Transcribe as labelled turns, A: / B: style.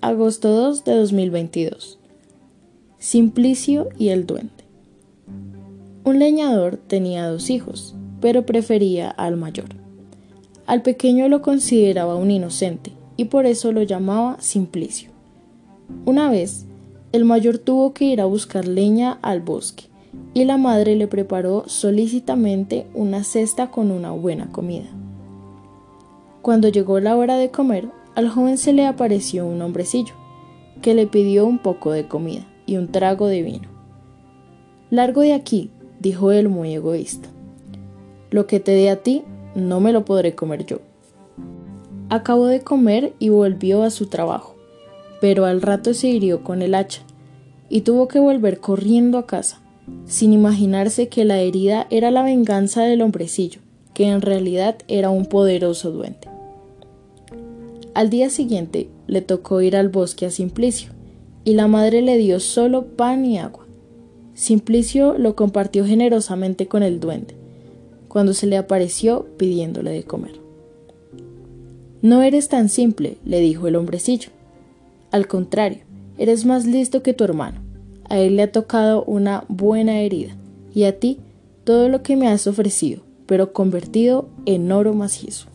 A: agosto 2 de 2022. Simplicio y el duende. Un leñador tenía dos hijos, pero prefería al mayor. Al pequeño lo consideraba un inocente y por eso lo llamaba Simplicio. Una vez, el mayor tuvo que ir a buscar leña al bosque y la madre le preparó solícitamente una cesta con una buena comida. Cuando llegó la hora de comer, al joven se le apareció un hombrecillo, que le pidió un poco de comida y un trago de vino. Largo de aquí, dijo él muy egoísta. Lo que te dé a ti, no me lo podré comer yo. Acabó de comer y volvió a su trabajo, pero al rato se hirió con el hacha y tuvo que volver corriendo a casa, sin imaginarse que la herida era la venganza del hombrecillo, que en realidad era un poderoso duende. Al día siguiente le tocó ir al bosque a Simplicio, y la madre le dio solo pan y agua. Simplicio lo compartió generosamente con el duende, cuando se le apareció pidiéndole de comer. No eres tan simple, le dijo el hombrecillo. Al contrario, eres más listo que tu hermano. A él le ha tocado una buena herida, y a ti todo lo que me has ofrecido, pero convertido en oro macizo.